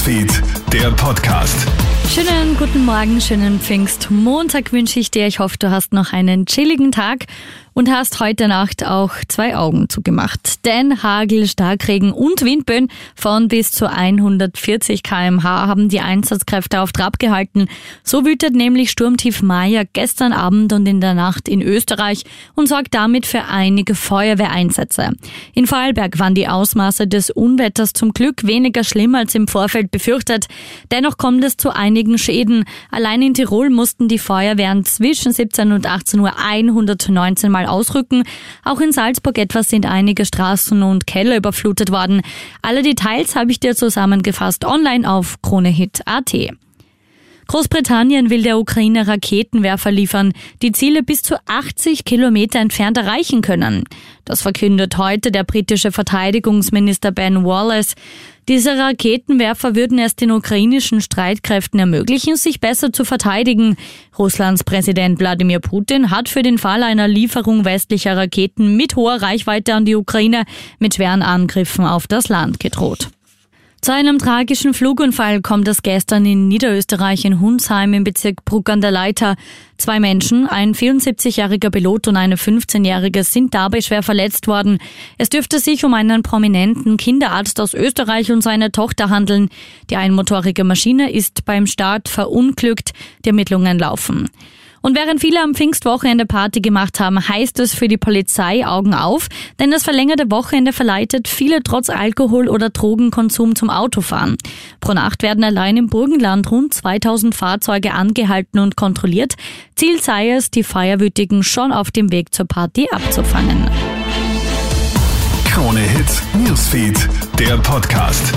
Newsfeed, der Podcast. Schönen guten Morgen, schönen Pfingstmontag wünsche ich dir. Ich hoffe, du hast noch einen chilligen Tag und hast heute Nacht auch zwei Augen zugemacht. Denn Hagel, Starkregen und Windböen von bis zu 140 kmh haben die Einsatzkräfte auf Trab gehalten. So wütet nämlich Sturmtief Maya gestern Abend und in der Nacht in Österreich und sorgt damit für einige Feuerwehreinsätze. In Vorarlberg waren die Ausmaße des Unwetters zum Glück weniger schlimm als im Vorfeld befürchtet. Dennoch kommt es zu einigen Schäden. Allein in Tirol mussten die Feuerwehren zwischen 17 und 18 Uhr 119 Mal ausrücken. Auch in Salzburg etwa sind einige Straßen und Keller überflutet worden. Alle Details habe ich dir zusammengefasst online auf kronehit.at. Großbritannien will der Ukraine Raketenwerfer liefern, die Ziele bis zu 80 Kilometer entfernt erreichen können. Das verkündet heute der britische Verteidigungsminister Ben Wallace. Diese Raketenwerfer würden es den ukrainischen Streitkräften ermöglichen, sich besser zu verteidigen. Russlands Präsident Wladimir Putin hat für den Fall einer Lieferung westlicher Raketen mit hoher Reichweite an die Ukraine mit schweren Angriffen auf das Land gedroht. Zu einem tragischen Flugunfall kommt es gestern in Niederösterreich in Hunsheim im Bezirk Bruck an der Leiter. Zwei Menschen, ein 74-jähriger Pilot und eine 15-jährige, sind dabei schwer verletzt worden. Es dürfte sich um einen prominenten Kinderarzt aus Österreich und seine Tochter handeln. Die einmotorige Maschine ist beim Start verunglückt. Die Ermittlungen laufen. Und während viele am Pfingstwochenende Party gemacht haben, heißt es für die Polizei Augen auf, denn das verlängerte Wochenende verleitet viele trotz Alkohol- oder Drogenkonsum zum Autofahren. Pro Nacht werden allein im Burgenland rund 2000 Fahrzeuge angehalten und kontrolliert. Ziel sei es, die Feierwütigen schon auf dem Weg zur Party abzufangen. Krone Hits, Newsfeed, der Podcast.